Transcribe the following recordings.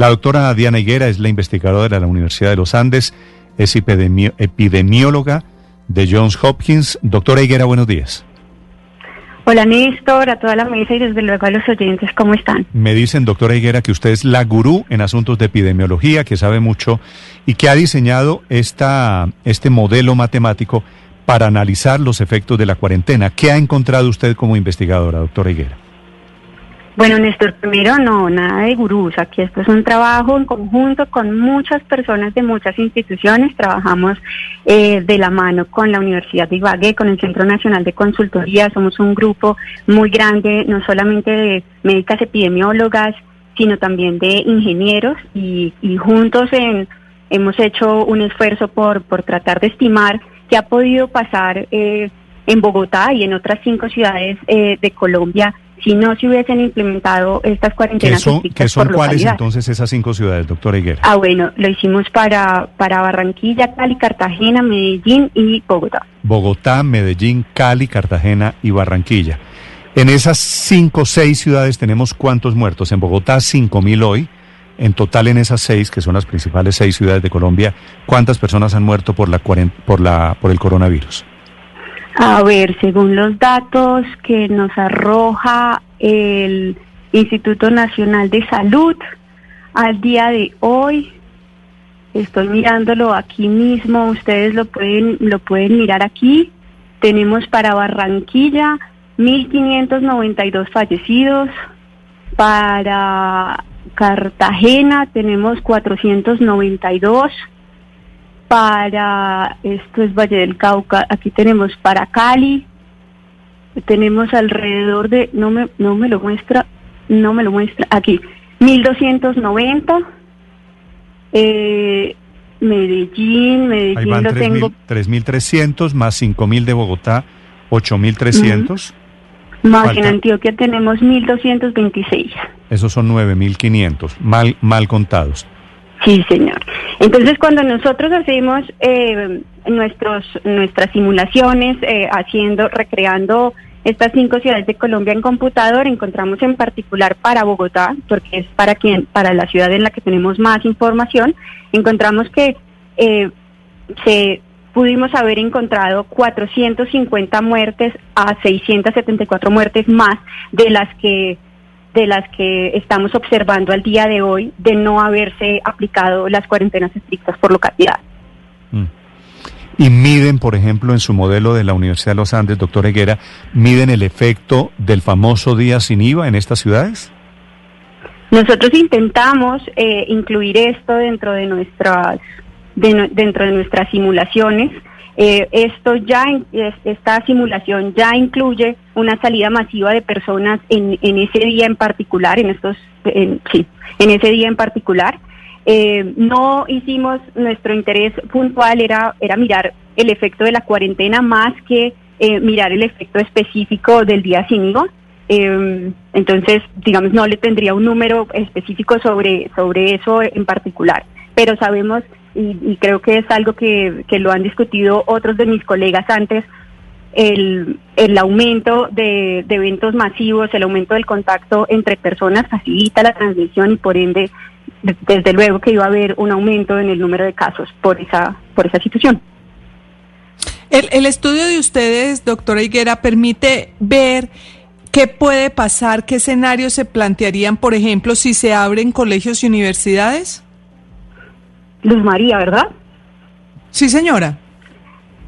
La doctora Diana Higuera es la investigadora de la Universidad de los Andes, es epidemi- epidemióloga de Johns Hopkins. Doctora Higuera, buenos días. Hola Néstor, a toda la mesa y desde luego a los oyentes, ¿cómo están? Me dicen, doctora Higuera, que usted es la gurú en asuntos de epidemiología, que sabe mucho y que ha diseñado esta, este modelo matemático para analizar los efectos de la cuarentena. ¿Qué ha encontrado usted como investigadora, doctora Higuera? Bueno Néstor, primero no, nada de gurús, aquí esto es un trabajo en conjunto con muchas personas de muchas instituciones, trabajamos eh, de la mano con la Universidad de Ibagué, con el Centro Nacional de Consultoría, somos un grupo muy grande, no solamente de médicas epidemiólogas, sino también de ingenieros. Y, juntos en, hemos hecho un esfuerzo por, por tratar de estimar qué ha podido pasar eh, en Bogotá y en otras cinco ciudades eh, de Colombia si no se hubiesen implementado estas ¿Qué cuarentenas son, qué son por cuáles localidad. entonces esas cinco ciudades, doctora Higuera? Ah, bueno, lo hicimos para, para Barranquilla, Cali, Cartagena, Medellín y Bogotá. Bogotá, Medellín, Cali, Cartagena y Barranquilla. En esas cinco o seis ciudades tenemos cuántos muertos. En Bogotá, cinco mil hoy. En total, en esas seis, que son las principales seis ciudades de Colombia, ¿cuántas personas han muerto por, la por, la, por el coronavirus? A ver, según los datos que nos arroja el Instituto Nacional de Salud, al día de hoy, estoy mirándolo aquí mismo, ustedes lo pueden, lo pueden mirar aquí, tenemos para Barranquilla 1.592 fallecidos, para Cartagena tenemos 492, para, esto es Valle del Cauca, aquí tenemos para Cali, tenemos alrededor de, no me, no me lo muestra, no me lo muestra, aquí, 1290, eh, Medellín, Ahí Medellín van lo tengo 3.300 más 5.000 de Bogotá, 8.300. más falta. en Antioquia tenemos 1226. Esos son 9.500, mal, mal contados. Sí, señor. Entonces, cuando nosotros hacemos eh, nuestros nuestras simulaciones, eh, haciendo, recreando estas cinco ciudades de Colombia en computador, encontramos en particular para Bogotá, porque es para quien, para la ciudad en la que tenemos más información, encontramos que eh, se pudimos haber encontrado 450 muertes a 674 muertes más de las que de las que estamos observando al día de hoy de no haberse aplicado las cuarentenas estrictas por localidad. Mm. Y miden, por ejemplo, en su modelo de la Universidad de los Andes, doctor Higuera, miden el efecto del famoso día sin IVA en estas ciudades. Nosotros intentamos eh, incluir esto dentro de nuestras de dentro de nuestras simulaciones. Eh, esto ya esta simulación ya incluye una salida masiva de personas en, en ese día en particular, en estos sí, en ese día en particular. Eh, no hicimos nuestro interés puntual era era mirar el efecto de la cuarentena más que eh, mirar el efecto específico del día sin. Eh, entonces, digamos, no le tendría un número específico sobre, sobre eso en particular, pero sabemos, y, y creo que es algo que, que lo han discutido otros de mis colegas antes, el, el aumento de, de eventos masivos, el aumento del contacto entre personas facilita la transmisión y por ende, de- desde luego que iba a haber un aumento en el número de casos por esa, por esa situación. El, el estudio de ustedes, doctora Higuera, permite ver qué puede pasar, qué escenarios se plantearían, por ejemplo, si se abren colegios y universidades. Luz María, ¿verdad? Sí, señora.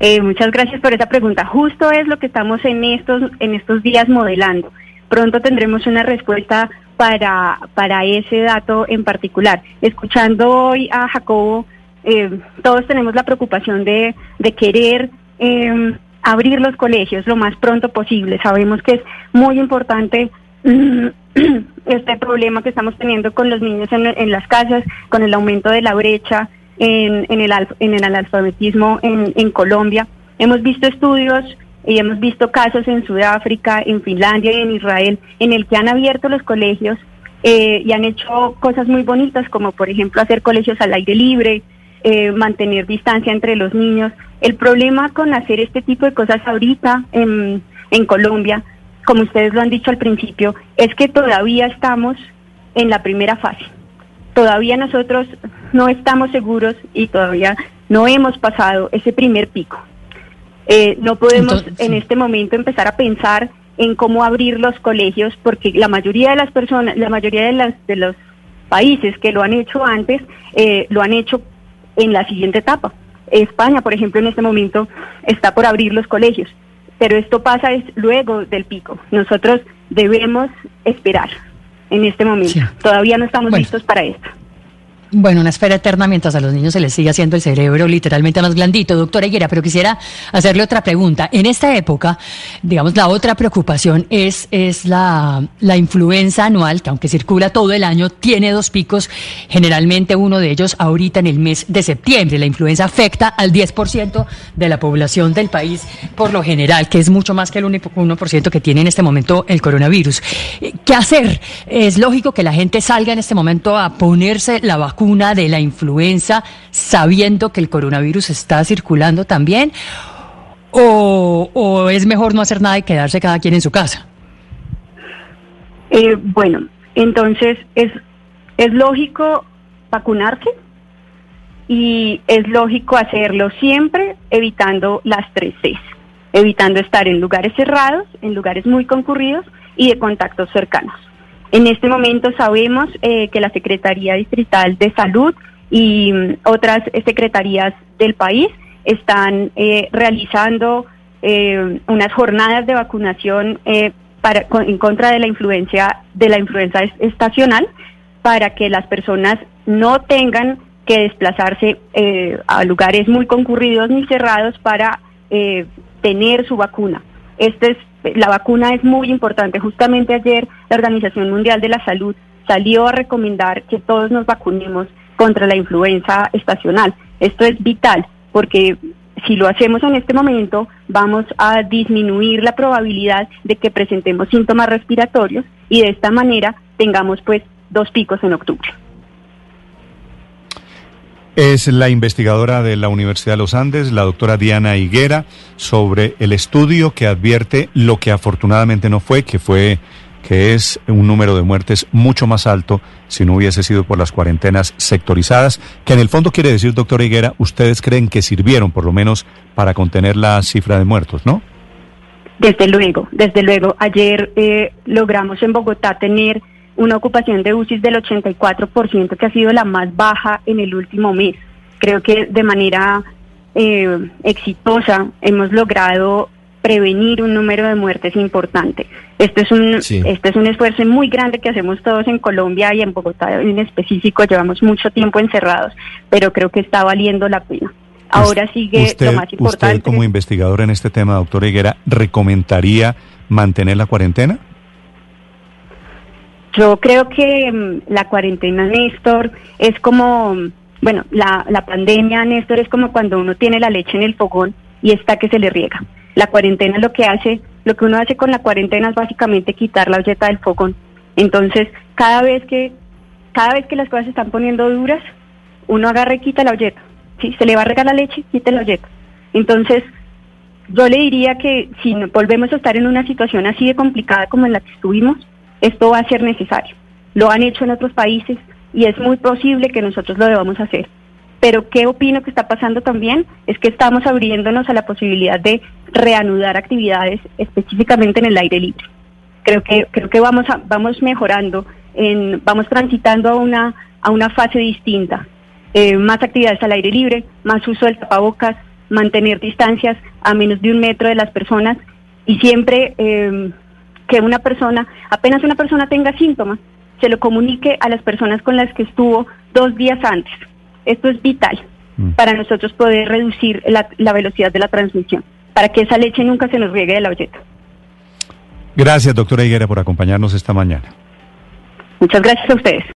Eh, muchas gracias por esa pregunta. Justo es lo que estamos en estos, en estos días modelando. Pronto tendremos una respuesta para, para ese dato en particular. Escuchando hoy a Jacobo, eh, todos tenemos la preocupación de, de querer eh, abrir los colegios lo más pronto posible. Sabemos que es muy importante mm, este problema que estamos teniendo con los niños en, las casas, con el aumento de la brecha en, en, el, en el analfabetismo en, Colombia. Hemos visto estudios y hemos visto casos en Sudáfrica, en Finlandia y en Israel en el que han abierto los colegios eh, y han hecho cosas muy bonitas como por ejemplo hacer colegios al aire libre, eh, mantener distancia entre los niños. El problema con hacer este tipo de cosas ahorita en Colombia, como ustedes lo han dicho al principio, es que todavía estamos en la primera fase. Todavía nosotros no estamos seguros y todavía no hemos pasado ese primer pico. Eh, no podemos en este momento empezar a pensar en cómo abrir los colegios porque la mayoría de las personas, la mayoría de, las, de los países que lo han hecho antes, eh, lo han hecho en la siguiente etapa. España, por ejemplo, en este momento está por abrir los colegios, pero esto pasa es luego del pico. Nosotros debemos esperar en este momento. Todavía no estamos listos para esto. Bueno, una espera eterna mientras a los niños se les sigue haciendo el cerebro literalmente más blandito, doctora Higuera, pero quisiera hacerle otra pregunta. En esta época, digamos, la otra preocupación es, es la, la influenza anual, que aunque circula todo el año, tiene dos picos, generalmente uno de ellos ahorita en el mes de septiembre. La influenza afecta al 10% de la población del país por lo general, que es mucho más que el 1% que tiene en este momento el coronavirus. ¿Qué hacer? Es lógico que la gente salga en este momento a ponerse la vacuna vacuna de la influenza sabiendo que el coronavirus está circulando también? ¿O, es mejor no hacer nada y quedarse cada quien en su casa? Eh, bueno, entonces es, es lógico vacunarse y es lógico hacerlo siempre evitando las tres Cs, evitando estar en lugares cerrados, en lugares muy concurridos y de contactos cercanos. En este momento sabemos eh, que la Secretaría Distrital de Salud y mm, otras secretarías del país están eh, realizando eh, unas jornadas de vacunación para, en contra de la influencia de la influenza estacional para que las personas no tengan que desplazarse a lugares muy concurridos ni cerrados para tener su vacuna. Este es la vacuna es muy importante. Justamente ayer la Organización Mundial de la Salud salió a recomendar que todos nos vacunemos contra la influenza estacional. Esto es vital porque si lo hacemos en este momento vamos a disminuir la probabilidad de que presentemos síntomas respiratorios y de esta manera tengamos pues dos picos en octubre. Es la investigadora de la Universidad de los Andes, la doctora Diana Higuera, sobre el estudio que advierte lo que afortunadamente no fue, que fue que es un número de muertes mucho más alto si no hubiese sido por las cuarentenas sectorizadas, que en el fondo quiere decir, doctora Higuera, ustedes creen que sirvieron por lo menos para contener la cifra de muertos, ¿no? Desde luego, desde luego. Ayer eh, logramos en Bogotá tener una ocupación de UCI del 84%, que ha sido la más baja en el último mes. Creo que de manera eh, exitosa hemos logrado prevenir un número de muertes importante. Esto es un este es un esfuerzo muy grande que hacemos todos en Colombia y en Bogotá en específico. Llevamos mucho tiempo encerrados, pero creo que está valiendo la pena. Ahora sigue lo más importante. ¿Usted como investigador en este tema, doctora Higuera, recomendaría mantener la cuarentena? Yo creo que mm, la cuarentena, Néstor, es como, bueno, la, la pandemia, Néstor, es como cuando uno tiene la leche en el fogón y está que se le riega. La cuarentena lo que hace, lo que uno hace con la cuarentena es básicamente quitar la olleta del fogón. Entonces, cada vez que, cada vez que las cosas se están poniendo duras, uno agarra y quita la olleta. ¿sí? Se le va a regar la leche, quita la olleta. Entonces, yo le diría que si volvemos a estar en una situación así de complicada como en la que estuvimos, esto va a ser necesario. Lo han hecho en otros países y es muy posible que nosotros lo debamos hacer. Pero qué opino que está pasando también es que estamos abriéndonos a la posibilidad de reanudar actividades específicamente en el aire libre. Creo que creo que vamos a, vamos mejorando, en, vamos transitando a una a una fase distinta. Eh, más actividades al aire libre, más uso del tapabocas, mantener distancias a menos de un metro de las personas y siempre eh, que una persona, apenas una persona tenga síntomas, se lo comunique a las personas con las que estuvo dos días antes. Esto es vital mm. para nosotros poder reducir la, la, velocidad de la transmisión, para que esa leche nunca se nos riegue de la olleta. Gracias, doctora Higuera, por acompañarnos esta mañana. Muchas gracias a ustedes.